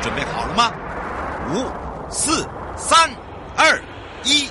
准备好了吗？五、四、三、二、一，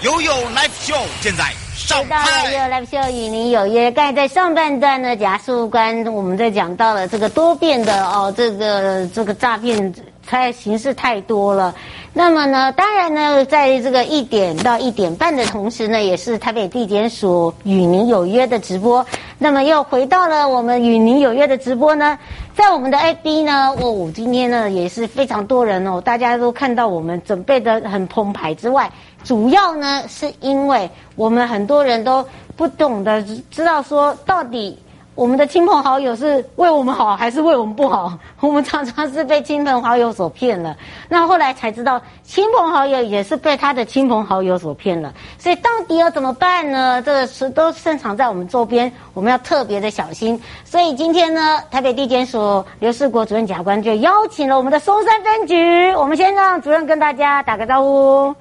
悠悠 Live Show 现在上拍。回到悠悠 Live Show 与您有约。刚才在上半段呢，假书关我们在讲到了这个多变的哦，这个这个诈骗。它的形式太多了，那么呢，当然呢，在这个一点到一点半的同时呢，也是台北地检署与您有约的直播。那么又回到了我们与您有约的直播呢，在我们的 FB 呢，哦，今天呢也是非常多人哦，大家都看到我们准备的很澎湃之外，主要呢是因为我们很多人都不懂得知道说到底。我们的亲朋好友是为我们好还是为我们不好？我们常常是被亲朋好友所骗了。那后来才知道，亲朋好友也是被他的亲朋好友所骗了。所以到底要怎么办呢？这个是都深藏在我们周边，我们要特别的小心。所以今天呢，台北地检署刘世国主任检察官就邀请了我们的松山分局。我们先让主任跟大家打个招呼。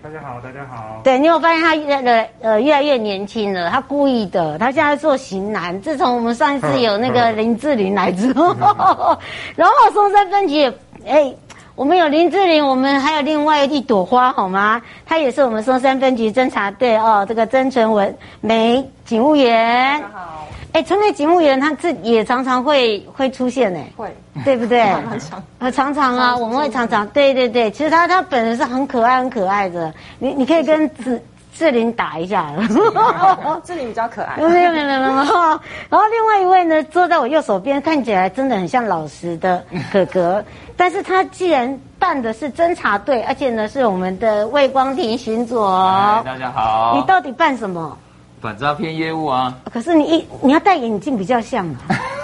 大家好，大家好。对，你有发现他越来呃越来越年轻了？他故意的，他现在做型男。自从我们上一次有那个林志玲来之后，然后松山分局也哎，我们有林志玲，我们还有另外一朵花，好吗？他也是我们松山分局侦查队哦，这个曾纯文梅警务员。大家好。哎，陈梅警务员他自也常常会会出现呢，会，对不对？常常啊，常常啊，我们会常常，对对对。其实他他本人是很可爱很可爱的，你你可以跟志志玲打一下，志玲比较可爱。没有没有没有没有。然后另外一位呢，坐在我右手边，看起来真的很像老实的哥哥，但是他既然办的是侦查队，而且呢是我们的魏光庭巡佐。大家好。你到底办什么？反诈骗业务啊！可是你一你要戴眼镜比较像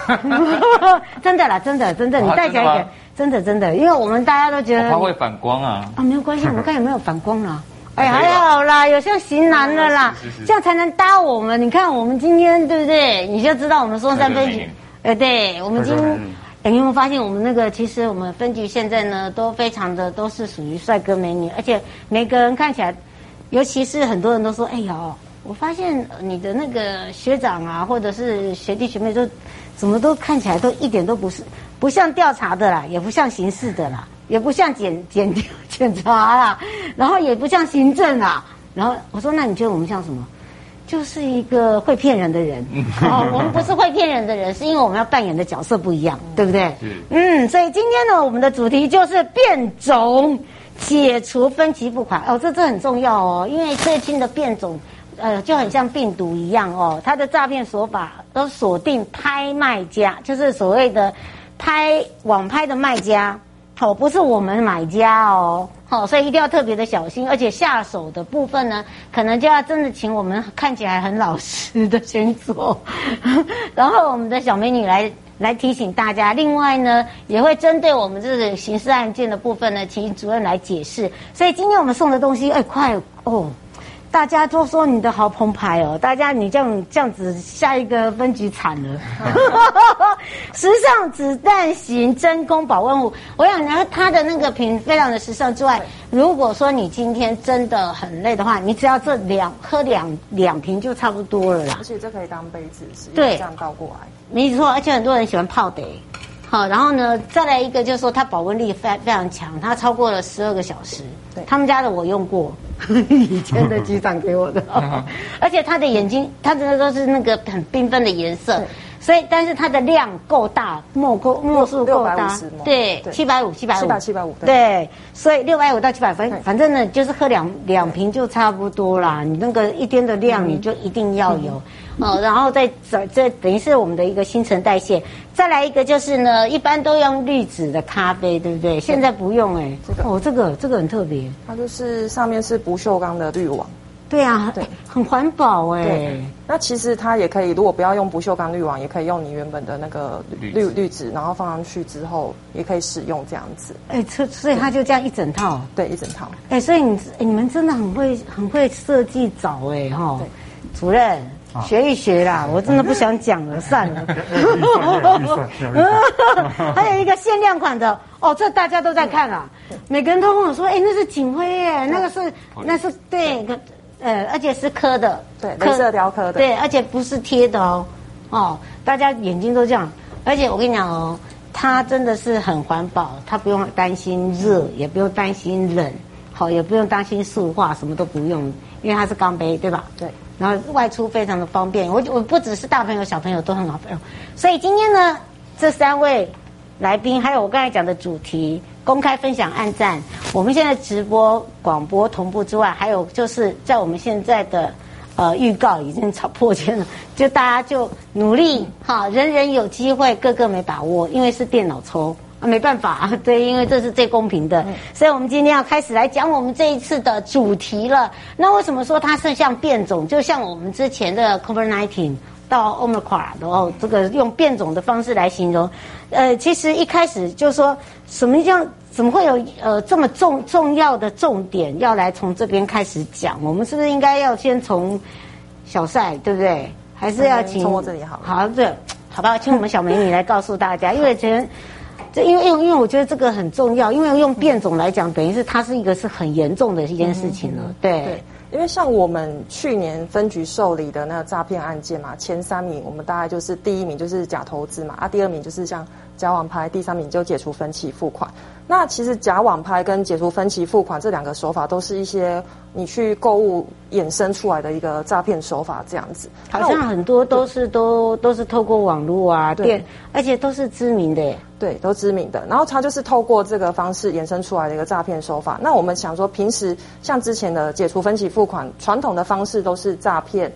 啊，真的啦，真的真的，你戴起来一点，真的真的，因为我们大家都觉得它会反光啊。啊，没有关系，我们看有没有反光啦。哎，还好啦，有像型男的啦，这样才能搭我们。你看我们今天对不对？你就知道我们松山分局。呃，对，我们今天，哎，你有没有发现我们那个？其实我们分局现在呢，都非常的都是属于帅哥美女，而且每个人看起来，尤其是很多人都说，哎呦。我发现你的那个学长啊，或者是学弟学妹，都怎么都看起来都一点都不是不像调查的啦，也不像刑事的啦，也不像检检检查啦，然后也不像行政啦。然后我说，那你觉得我们像什么？就是一个会骗人的人。哦，我们不是会骗人的人，是因为我们要扮演的角色不一样，对不对？嗯，所以今天呢，我们的主题就是变种解除分期付款。哦，这这很重要哦，因为最近的变种。呃，就很像病毒一样哦，他的诈骗手法都锁定拍卖家，就是所谓的拍网拍的卖家，哦，不是我们买家哦，好，所以一定要特别的小心，而且下手的部分呢，可能就要真的请我们看起来很老实的先做，然后我们的小美女来来提醒大家，另外呢，也会针对我们这个刑事案件的部分呢，请主任来解释。所以今天我们送的东西，哎，快哦。大家都说你的好澎湃哦！大家你这样这样子，下一个分局惨了。时尚子弹型真空保温壶，我想呢，它的那个瓶非常的时尚之外，如果说你今天真的很累的话，你只要这两喝两两瓶就差不多了啦。而且这可以当杯子使用，对，这样倒过来。没错，而且很多人喜欢泡的。好，然后呢，再来一个就是说它保温力非非常强，它超过了十二个小时。对，他们家的我用过。以前的机长给我的，而且他的眼睛，他真的都是那个很缤纷的颜色，所以但是它的量够大，墨够墨数够大，对，七百五，七百五，七百七百五，对，所以六百五到七百分，反正呢就是喝两两瓶就差不多啦。你那个一天的量你就一定要有。哦，然后再这这等于是我们的一个新陈代谢。再来一个就是呢，一般都用滤纸的咖啡，对不对？现在不用哎、欸，这个哦，这个这个很特别，它就是上面是不锈钢的滤网。对啊，对，很环保哎、欸。那其实它也可以，如果不要用不锈钢滤网，也可以用你原本的那个滤滤纸，然后放上去之后也可以使用这样子。哎，所所以它就这样一整套，对，一整套。哎，所以你你们真的很会很会设计找哎哈，主任。学一学啦，我真的不想讲了，算了。还有一个限量款的哦，这大家都在看啊，每个人都跟我说，哎，那是警徽耶，那个是那是对，呃，而且是刻的，对，镭射雕刻的，对，而且不是贴的哦，哦，大家眼睛都这样，而且我跟你讲哦，它真的是很环保，它不用担心热，也不用担心冷，好，也不用担心塑化，什么都不用，因为它是钢杯，对吧？对。然后外出非常的方便，我我不只是大朋友小朋友都很好用，所以今天呢，这三位来宾还有我刚才讲的主题，公开分享按赞，我们现在直播广播同步之外，还有就是在我们现在的呃预告已经超破千了，就大家就努力哈，人人有机会，个个没把握，因为是电脑抽。没办法，对，因为这是最公平的，嗯、所以我们今天要开始来讲我们这一次的主题了。那为什么说它是像变种？就像我们之前的 COVID-19 到 Omicron，然后这个用变种的方式来形容。呃，其实一开始就说什么叫怎么会有呃这么重重要的重点要来从这边开始讲？我们是不是应该要先从小赛，对不对？还是要请？从我这里好。好，这好吧，请我们小美女来告诉大家，因为前。这因为因为因为我觉得这个很重要，因为用变种来讲，等于是它是一个是很严重的一件事情了。对，对，因为像我们去年分局受理的那个诈骗案件嘛，前三名我们大概就是第一名就是假投资嘛，啊，第二名就是像假网拍，第三名就解除分期付款。那其实假网拍跟解除分期付款这两个手法，都是一些你去购物衍生出来的一个诈骗手法，这样子。好像很多都是都都是透过网络啊，对，而且都是知名的耶。对，都知名的。然后它就是透过这个方式衍生出来的一个诈骗手法。那我们想说，平时像之前的解除分期付款，传统的方式都是诈骗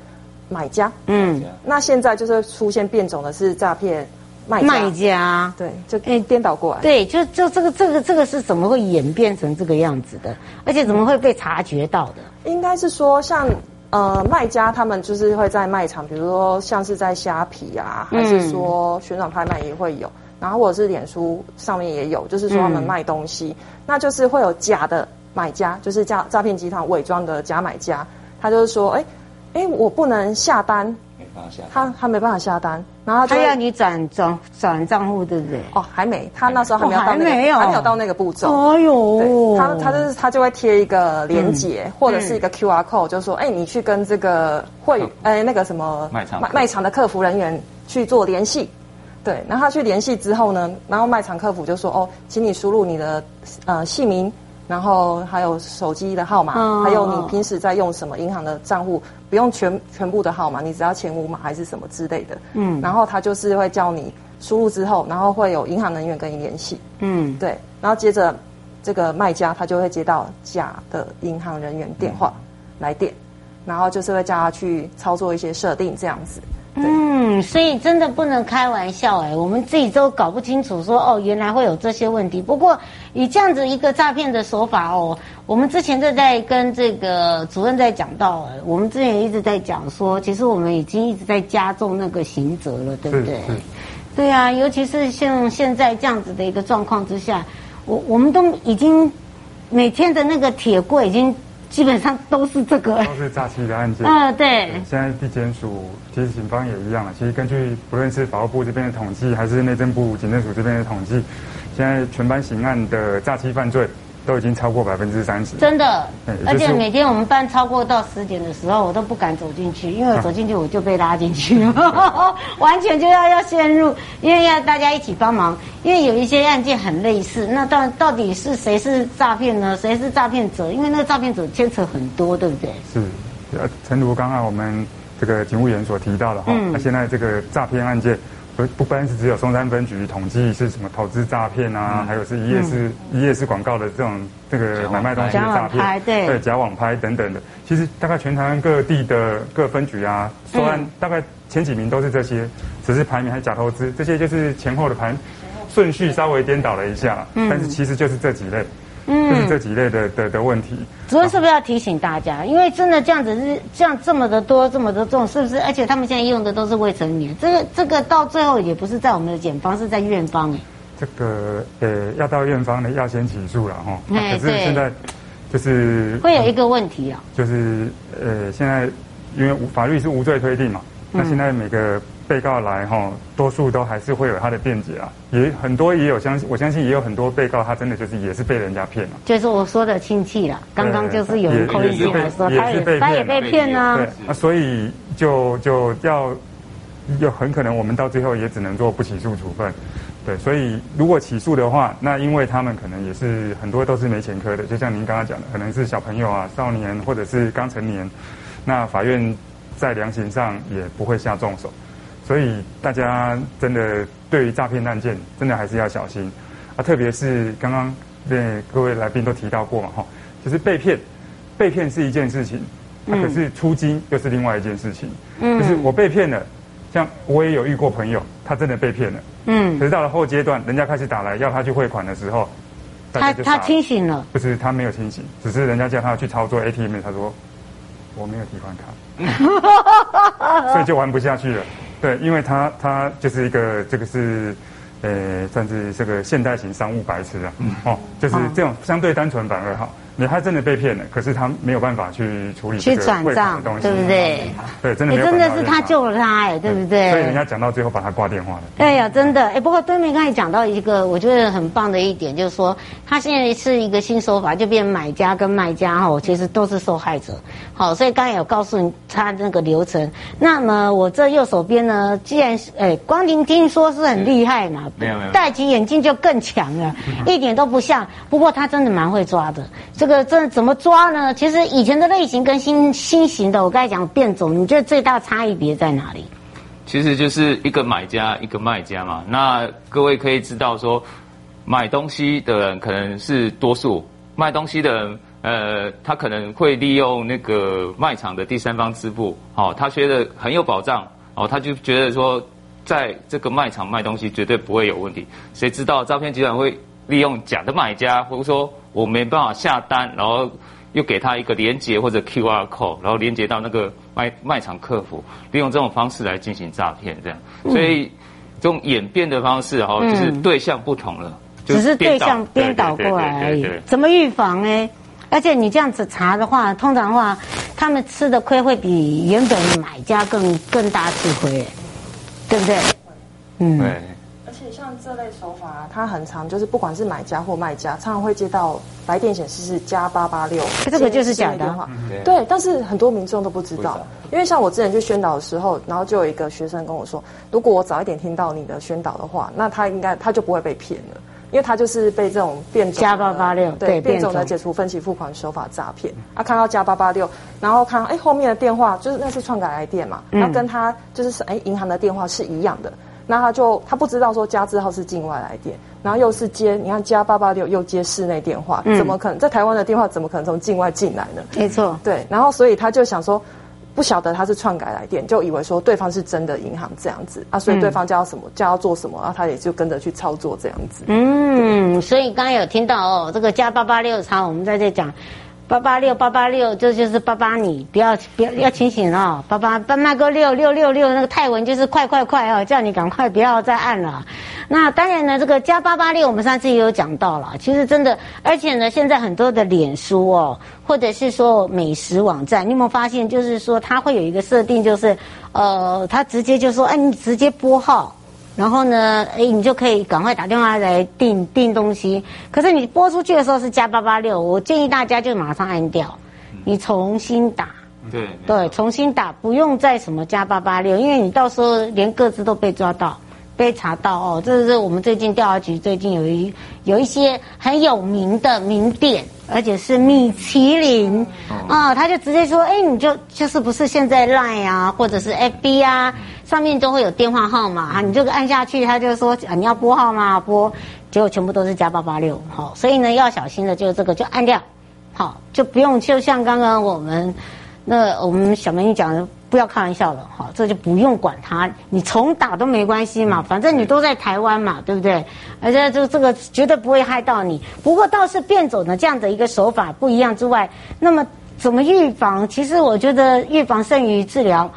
买家。嗯。那现在就是出现变种的是诈骗卖家。卖家。对，就诶颠倒过来。对，就就这个这个这个是怎么会演变成这个样子的？而且怎么会被察觉到的？应该是说像呃卖家他们就是会在卖场，比如说像是在虾皮啊，还是说旋转拍卖也会有。然后或者是脸书上面也有，就是说他们卖东西，嗯、那就是会有假的买家，就是诈诈骗集团伪装的假买家，他就是说，哎，哎，我不能下单，没办法下单，他他没办法下单，然后他，他要你转转转账户，对不对？哦，还没，他那时候还没有到那个，还没有，还没有到那个步骤。哎呦，他他就是他就会贴一个链接、嗯、或者是一个 QR code，就说，哎，你去跟这个会，哎，那个什么卖场卖卖场的客服人员去做联系。对，然后他去联系之后呢，然后卖场客服就说：“哦，请你输入你的呃姓名，然后还有手机的号码，哦、还有你平时在用什么银行的账户，不用全全部的号码，你只要前五码还是什么之类的。”嗯，然后他就是会叫你输入之后，然后会有银行人员跟你联系。嗯，对，然后接着这个卖家他就会接到假的银行人员电话来电，然后就是会叫他去操作一些设定这样子。嗯，所以真的不能开玩笑哎，我们自己都搞不清楚说哦，原来会有这些问题。不过以这样子一个诈骗的手法哦，我们之前就在跟这个主任在讲到，我们之前一直在讲说，其实我们已经一直在加重那个刑责了，对不对？对啊，尤其是像现在这样子的一个状况之下，我我们都已经每天的那个铁柜已经。基本上都是这个，都是诈欺的案件。嗯，对。现在地检署其实警方也一样了。其实根据不论是法务部这边的统计，还是内政部警政署这边的统计，现在全班刑案的诈欺犯罪。都已经超过百分之三十，真的。而且每天我们班超过到十点的时候，我都不敢走进去，因为我走进去我就被拉进去了，完全就要要陷入，因为要大家一起帮忙，因为有一些案件很类似。那到到底是谁是诈骗呢？谁是诈骗者？因为那个诈骗者牵扯很多，对不对？是，呃，诚如刚刚我们这个警务员所提到的哈，那、嗯、现在这个诈骗案件。不不单是只有松山分局统计是什么投资诈骗啊，嗯、还有是一页是、嗯、一页式广告的这种这个买卖东西的诈骗，对对假网拍等等的。其实大概全台湾各地的各分局啊，收案大概前几名都是这些，只是排名还假投资，这些就是前后的盘顺序稍微颠倒了一下，嗯、但是其实就是这几类。嗯，就是这几类的的的问题。主任是不是要提醒大家？因为真的这样子是这样这么的多，这么的重，是不是？而且他们现在用的都是未成年，这个这个到最后也不是在我们的检方，是在院方哎。这个呃，要到院方呢，要先起诉了哈。可是现在就是会有一个问题啊，就是呃，现在因为法律是无罪推定嘛，那现在每个。被告来哈，多数都还是会有他的辩解啊，也很多也有相信，我相信也有很多被告他真的就是也是被人家骗了，就是我说的亲戚了。刚刚就是有人口音进来说，他也他也被骗啊。对啊，所以就就要有很可能我们到最后也只能做不起诉处分。对，所以如果起诉的话，那因为他们可能也是很多都是没前科的，就像您刚刚讲的，可能是小朋友啊、少年或者是刚成年，那法院在量刑上也不会下重手，所以大家真的对于诈骗案件，真的还是要小心啊，特别是刚刚那各位来宾都提到过嘛，哈，就是被骗，被骗是一件事情，那可是出金又是另外一件事情，嗯，就是我被骗了。像我也有遇过朋友，他真的被骗了。嗯。可是到了后阶段，人家开始打来要他去汇款的时候，他他清醒了。不是他没有清醒，只是人家叫他去操作 ATM，他说我没有提款卡，所以就玩不下去了。对，因为他他就是一个这个是，呃，算是这个现代型商务白痴啊。嗯。哦，就是这种相对单纯反而好。你他真的被骗了，可是他没有办法去处理去转账，对不对？对，真的没有。真的是他救了他，哎，对不对？所以人家讲到最后把他挂电话了。哎呀，真的，哎，不过对面刚才讲到一个我觉得很棒的一点，就是说他现在是一个新手法，就变买家跟卖家哈，其实都是受害者。好，所以刚才有告诉你他那个流程。那么我这右手边呢，既然是哎，光听听说是很厉害嘛，没有没有，戴起眼镜就更强了，一点都不像。不过他真的蛮会抓的。这个这怎么抓呢？其实以前的类型跟新新型的，我刚才讲变种，你觉得最大差异别在哪里？其实就是一个买家，一个卖家嘛。那各位可以知道说，买东西的人可能是多数，卖东西的人，呃，他可能会利用那个卖场的第三方支付，哦，他觉得很有保障，哦，他就觉得说，在这个卖场卖东西绝对不会有问题。谁知道诈骗集团会利用假的买家，或者说。我没办法下单，然后又给他一个连接或者 QR code，然后连接到那个卖卖场客服，利用这种方式来进行诈骗，这样。嗯、所以这种演变的方式哈，就是对象不同了，只是对象颠倒过来而已。怎么预防呢？而且你这样子查的话，通常的话，他们吃的亏会比原本买家更更大吃亏，对不对？嗯。对。像这类手法啊，它很常，就是不管是买家或卖家，常常会接到来电显示是加八八六，这个就是假的电话。对，但是很多民众都不知道，因为像我之前去宣导的时候，然后就有一个学生跟我说，如果我早一点听到你的宣导的话，那他应该他就不会被骗了，因为他就是被这种变种加八八六对变种的解除分期付款手法诈骗。啊，看到加八八六，然后看哎后面的电话就是那是篡改来电嘛，那跟他就是哎银行的电话是一样的。那他就他不知道说加字号是境外来电，然后又是接你看加八八六又接室内电话，嗯、怎么可能在台湾的电话怎么可能从境外进来呢？没错，对，然后所以他就想说，不晓得他是篡改来电，就以为说对方是真的银行这样子啊，所以对方叫什么叫要做什么，然后他也就跟着去操作这样子。嗯，所以刚刚有听到哦，这个加八八六查，我们在这讲。八八六八八六，这就是八八你，不要不要要清醒哦。八八八那个六六六六，那个泰文就是快快快哦，叫你赶快不要再按了。那当然呢，这个加八八六，我们上次也有讲到了。其实真的，而且呢，现在很多的脸书哦，或者是说美食网站，你有没有发现，就是说它会有一个设定，就是呃，它直接就说，哎，你直接拨号。然后呢，哎，你就可以赶快打电话来订订东西。可是你拨出去的时候是加八八六，我建议大家就马上按掉，你重新打。对对，重新打，不用再什么加八八六，因为你到时候连个资都被抓到。被查到哦，这是我们最近调查局最近有一有一些很有名的名店，而且是米其林啊、哦，他就直接说，哎，你就就是不是现在 Line 啊，或者是 FB 啊，上面都会有电话号码啊，你就按下去，他就说啊，你要拨号吗？拨，结果全部都是加八八六，好，所以呢要小心的就是这个，就按掉，好，就不用就像刚刚我们那我们小美女讲的。不要开玩笑了，好，这就不用管他，你重打都没关系嘛，反正你都在台湾嘛，对不对？而且就这个绝对不会害到你。不过倒是变种的这样的一个手法不一样之外，那么怎么预防？其实我觉得预防胜于治疗，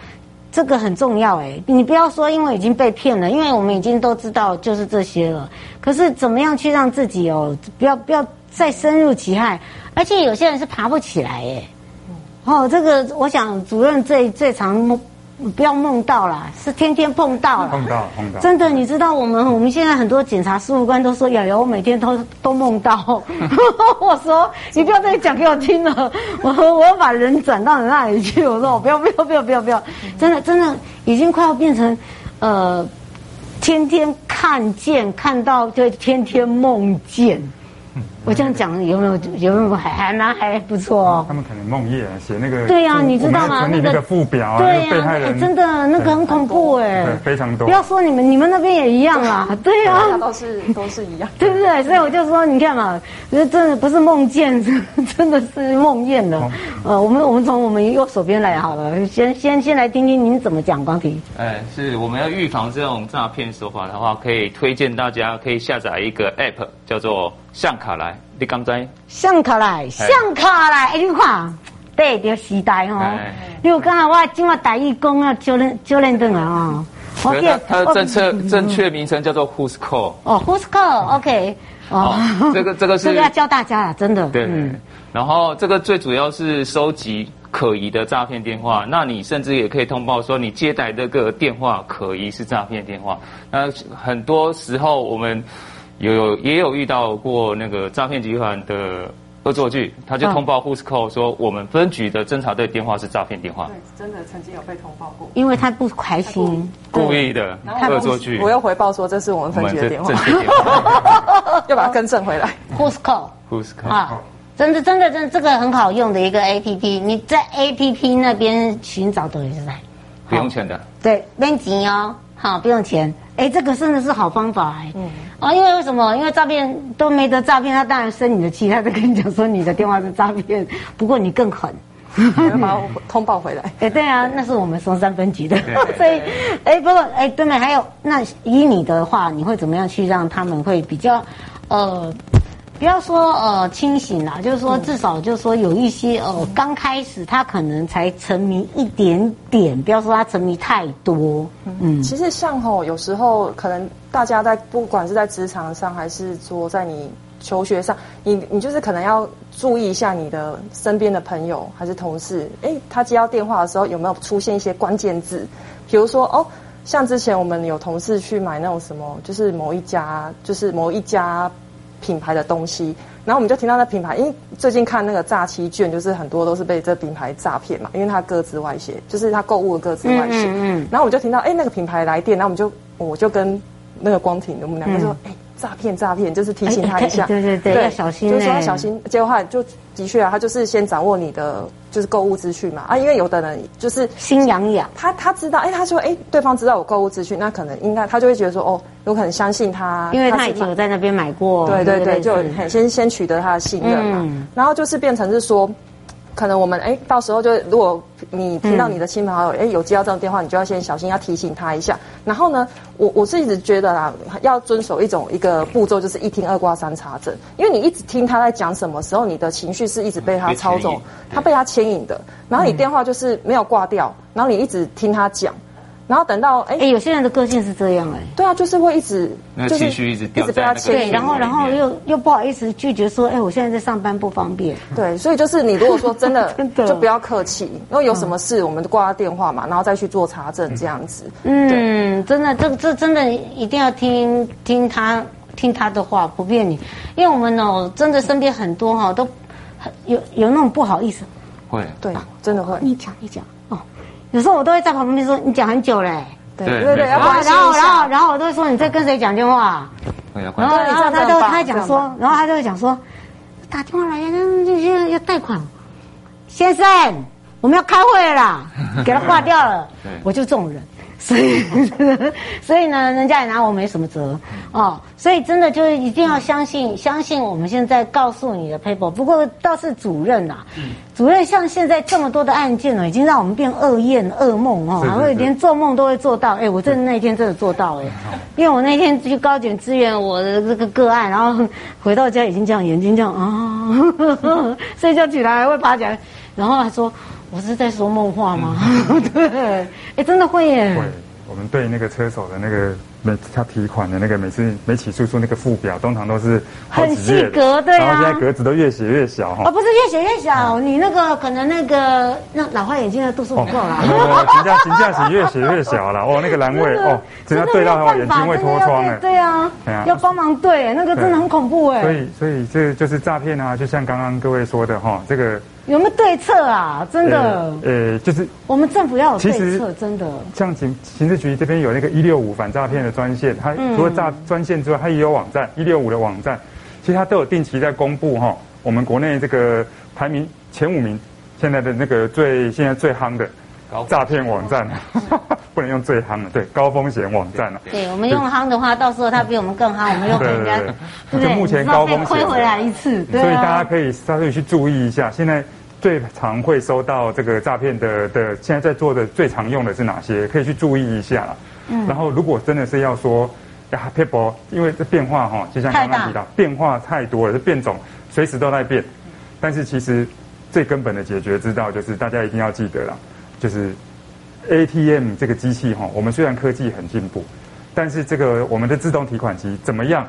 这个很重要哎。你不要说因为已经被骗了，因为我们已经都知道就是这些了。可是怎么样去让自己哦，不要不要再深入其害？而且有些人是爬不起来耶。哦，这个我想主任最最常，不要梦到啦，是天天碰到了。碰到碰到。真的，你知道我们我们现在很多检察事务官都说，瑶瑶，我每天都都梦到。我说你不要再讲给我听了，我说我要把人转到你那里去。我说我不要不要不要不要不要，真的真的已经快要变成呃天天。看见看到就天天梦见。我这样讲有没有有没有还还蛮还不错哦？他们可能梦魇写那个对呀，你知道吗？那个附表啊，对呀，真的那个很恐怖哎，非常多。不要说你们，你们那边也一样啦，对呀，都是都是一样，对不对？所以我就说，你看嘛，这真的不是梦见，真的是梦魇了。呃，我们我们从我们右手边来好了，先先先来听听您怎么讲，光庭。哎，是我们要预防这种诈骗手法的话，可以推荐大家可以下载一个 app，叫做。向卡来，你敢知向卡来，向卡来，哎，你看，对，着时代哦。你有看到我今晚台语讲啊，九连九连灯啊哦。我记得它的政策正确名称叫做 Who's Call。哦，Who's Call，OK。哦，这个这个是 这个要教大家了，真的。对。然后这个最主要是收集可疑的诈骗电话，那你甚至也可以通报说你接待这个电话可疑是诈骗电话。那很多时候我们。有有也有遇到过那个诈骗集团的恶作剧，他就通报 Who's Call 说我们分局的侦查队电话是诈骗电话。对，真的曾经有被通报过。因为他不开心，故意的恶作剧。我又回报说这是我们分局的电话，要 把它更正回来。Who's Call？Who's Call？啊，真的真的真的这个很好用的一个 APP，你在 APP 那边寻找等于是在不用钱的。对，不用钱哦，好，不用钱。哎，这个真的是好方法哎。嗯。啊，因为为什么？因为诈骗都没得诈骗，他当然生你的气，他就跟你讲说你的电话是诈骗。不过你更狠，把我 通报回来。哎，对啊，那是我们松山分局的。所以，哎，不过，哎，对面还有，那以你的话，你会怎么样去让他们会比较，呃。不要说呃清醒啦，就是说至少就是说有一些呃刚开始他可能才沉迷一点点，不要说他沉迷太多。嗯，其实像吼有时候可能大家在不管是在职场上还是说在你求学上，你你就是可能要注意一下你的身边的朋友还是同事，哎，他接到电话的时候有没有出现一些关键字，比如说哦，像之前我们有同事去买那种什么，就是某一家就是某一家。品牌的东西，然后我们就听到那品牌，因为最近看那个诈欺券，就是很多都是被这品牌诈骗嘛，因为他各自外泄，就是他购物的各自外泄。嗯，嗯，嗯，然后我们就听到，哎，那个品牌来电，然后我们就我就跟那个光庭，我们两个说，哎。诈骗诈骗，就是提醒他一下，对对对，要小心，就是说要小心。结果话就的确啊，他就是先掌握你的就是购物资讯嘛。啊，因为有的人就是心痒痒，他他知道，哎，他说哎，对方知道我购物资讯，那可能应该他就会觉得说哦，有可能相信他，因为他已经有在那边买过，对对对，就很先先取得他的信任嘛，然后就是变成是说。可能我们哎，到时候就如果你听到你的亲朋好友哎有接到这种电话，你就要先小心，要提醒他一下。然后呢，我我是一直觉得啦，要遵守一种一个步骤，就是一听二挂三查证。因为你一直听他在讲什么时候，你的情绪是一直被他操纵，他被他牵引的。然后你电话就是没有挂掉，然后你一直听他讲。然后等到哎，有些人的个性是这样哎，对啊，就是会一直那情绪一直一直被他牵对，然后然后又又不好意思拒绝说，哎，我现在在上班不方便。对，所以就是你如果说真的 就不要客气，因为有什么事我们就挂他电话嘛，然后再去做查证这样子。嗯，真的，这这真的一定要听听他听他的话，不骗你，因为我们哦，真的身边很多哈都有有那种不好意思，会对，真的会。你讲你讲。有时候我都会在旁边说，你讲很久嘞，对。对。对，然后然后然后然后我都会说，你在跟谁讲电话？然后然后他就他讲说，然后他就会讲说，打电话来呀，要要贷款，先生，我们要开会了啦，给他挂掉了，我就这种人。所以，所以呢，人家也拿我没什么辙哦。所以真的就是一定要相信，相信我们现在告诉你的 paper。不过倒是主任呐，主任像现在这么多的案件呢，已经让我们变噩梦、噩梦哦，还会连做梦都会做到。哎，我真的那天真的做到哎，因为我那天去高检支援我的这个个案，然后回到家已经这样，眼睛这样啊，睡觉起来还会爬起来，然后还说。我是在说梦话吗？嗯、对，哎，真的会耶。会，我们对那个车手的那个每他提款的那个每次每起诉书那个附表，通常都是很细格，对啊。然后现在格子都越写越小哈。哦，不是越写越小，你那个可能那个那老花眼镜的度数不够啦。哦，评价评价写越写越小了。哦，那个栏位 哦，只要对到的话，眼睛会脱窗哎。对啊，要帮忙对，那个真的很恐怖哎。所以所以这就是诈骗啊，就像刚刚各位说的哈，这个。有没有对策啊？真的，呃，就是我们政府要有对策，真的。像警刑事局这边有那个一六五反诈骗的专线，它除了诈专线之外，它也有网站一六五的网站，其实它都有定期在公布哈，我们国内这个排名前五名，现在的那个最现在最夯的诈骗网站，不能用最夯的，对，高风险网站了。对，我们用夯的话，到时候它比我们更夯，我们又被人家对不对？就目前高风险亏回来一次，对。所以大家可以稍微去注意一下，现在。最常会收到这个诈骗的的，现在在做的最常用的是哪些？可以去注意一下。嗯。然后，如果真的是要说呀，，people，，因为这变化哈，就像刚刚提到，变化太多了，这变种随时都在变。但是其实最根本的解决之道，就是大家一定要记得了，就是 ATM 这个机器哈，我们虽然科技很进步，但是这个我们的自动提款机怎么样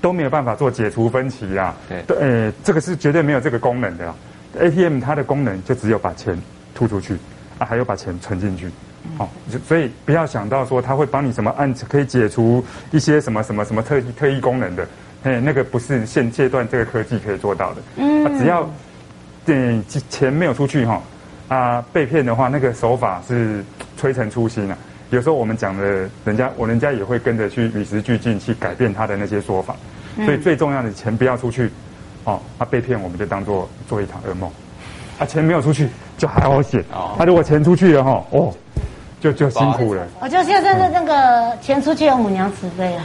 都没有办法做解除分歧啦。对。对，呃，这个是绝对没有这个功能的。ATM 它的功能就只有把钱吐出去，啊，还有把钱存进去，好，所以不要想到说它会帮你什么按可以解除一些什么什么什么特特异功能的，哎，那个不是现阶段这个科技可以做到的。嗯，只要对钱没有出去哈，啊，被骗的话，那个手法是推陈出新啊。有时候我们讲的，人家我人家也会跟着去与时俱进去改变他的那些说法，所以最重要的钱不要出去。哦，他、啊、被骗，我们就当做做一场噩梦。啊，钱没有出去就还好险。哦，他、啊、如果钱出去了哈，哦，就就辛苦了。我就现在的那个钱出去有母娘慈悲啊。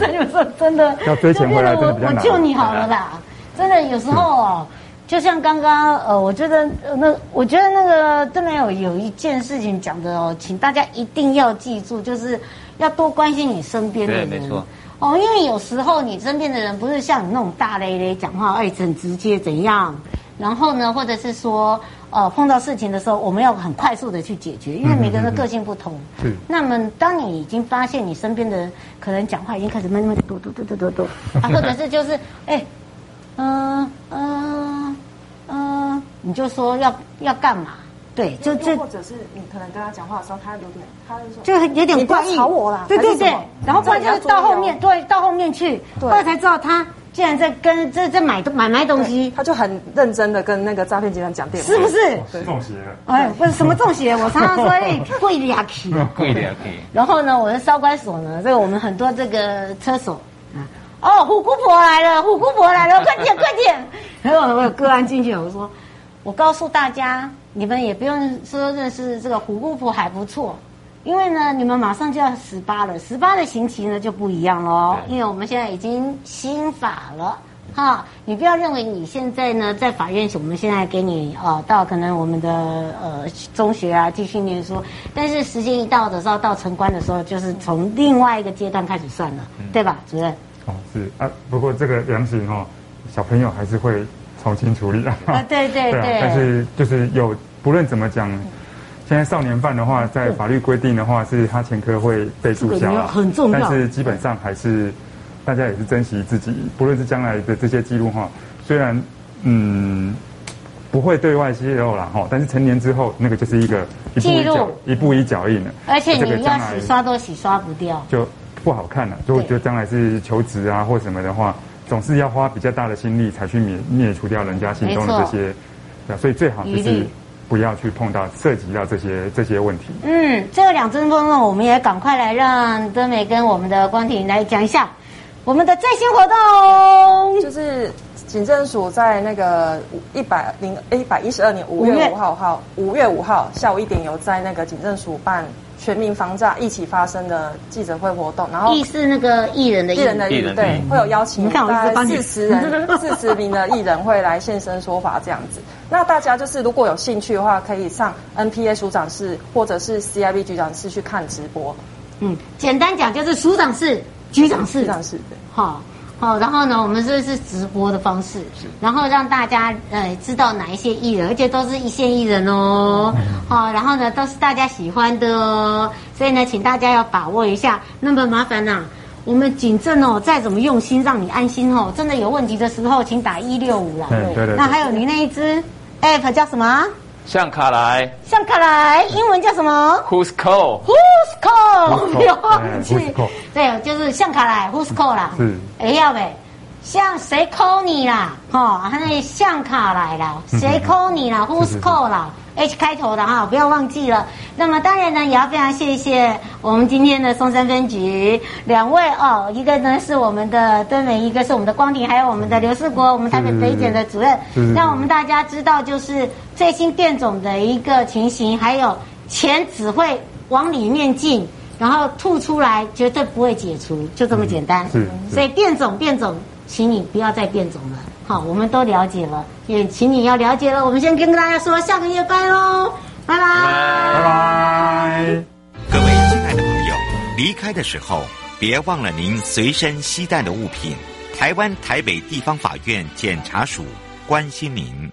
真有时候真的要追钱回来真的。我救你好了啦，真的有时候哦，就像刚刚呃，我觉得那我觉得那个真的有有一件事情讲的哦，请大家一定要记住，就是要多关心你身边的人。对，没错。哦，因为有时候你身边的人不是像你那种大咧咧讲话，哎，很直接怎样？然后呢，或者是说，呃，碰到事情的时候，我们要很快速的去解决，因为每个人的个性不同。嗯。是。那么，当你已经发现你身边的人可能讲话已经开始慢慢嘟嘟嘟嘟嘟嘟，啊，或者是就是，哎，嗯嗯嗯，你就说要要干嘛？对，就这，或者是你可能跟他讲话的时候，他有点，他就有点怪异，吵我啦，对对对，然后不然就是到后面，对，到后面去，后来才知道他竟然在跟在在买买买东西，他就很认真的跟那个诈骗集团讲电话，是不是？中邪了？哎，不是什么中邪，我常常说哎，贵的呀，贵，贵的呀，贵。然后呢，我的少管所呢，这个我们很多这个车手啊，哦，虎姑婆来了，虎姑婆来了，快点快点！然后我有个案进去，我说，我告诉大家。你们也不用说认识这个虎姑婆还不错，因为呢，你们马上就要十八了，十八的刑期呢就不一样喽。因为我们现在已经新法了，哈，你不要认为你现在呢在法院，我们现在给你啊到可能我们的呃中学啊继续念书，但是时间一到的时候，到城关的时候，就是从另外一个阶段开始算了，嗯、对吧，主任？哦，是啊，不过这个量刑哈，小朋友还是会。重新处理啊！啊，对对对，对啊，但是就是有不论怎么讲，现在少年犯的话，在法律规定的话，是他前科会被注销啊，很重要。但是基本上还是大家也是珍惜自己，不论是将来的这些记录哈，虽然嗯不会对外泄露了哈，但是成年之后那个就是一个记录一步一脚印了，而且你要洗刷都洗刷不掉，就不好看了。如果就将来是求职啊或什么的话。总是要花比较大的心力才去灭灭除掉人家心中的这些，对，所以最好就是不要去碰到涉及到这些这些问题。嗯，这个两针风呢，我们也赶快来让德美跟我们的光庭来讲一下我们的最新活动，就是警政署在那个一百零一百一十二年五月五号号五月五号下午一点有在那个警政署办。全民防诈一起发生的记者会活动，然后艺是那个艺人的艺人的艺，对，会有邀请大概四十人、四十名的艺人会来现身说法这样子。那大家就是如果有兴趣的话，可以上 NPA 署长室或者是 CIB 局长室去看直播。嗯，简单讲就是署长室、局长室、局长室，对，好。哦，然后呢，我们这是直播的方式，然后让大家呃知道哪一些艺人，而且都是一线艺人哦。好、哦，然后呢都是大家喜欢的哦，所以呢，请大家要把握一下。那么麻烦呐、啊，我们警政哦，再怎么用心让你安心哦，真的有问题的时候，请打一六五啦。对对对。那还有你那一只 app 叫什么？向卡莱，向卡莱，英文叫什么？Who's call？Who's call？不要忘记，对，就是向卡莱，Who's call 啦。是，哎要呗，像谁 call 你啦？哦，他那向卡来啦，谁 call 你啦？Who's call 啦？H 开头的哈，不要忘记了。那么当然呢，也要非常谢谢我们今天的松山分局两位哦，一个呢是我们的敦美，一个是我们的光庭，还有我们的刘世国，我们台北北检的主任，让我们大家知道就是最新变种的一个情形，还有钱只会往里面进，然后吐出来绝对不会解除，就这么简单。嗯，所以变种变种。请你不要再变种了，好，我们都了解了，也请你要了解了。我们先跟大家说，下个月拜喽，拜拜，拜拜。各位亲爱的朋友，离开的时候别忘了您随身携带的物品。台湾台北地方法院检察署关心您。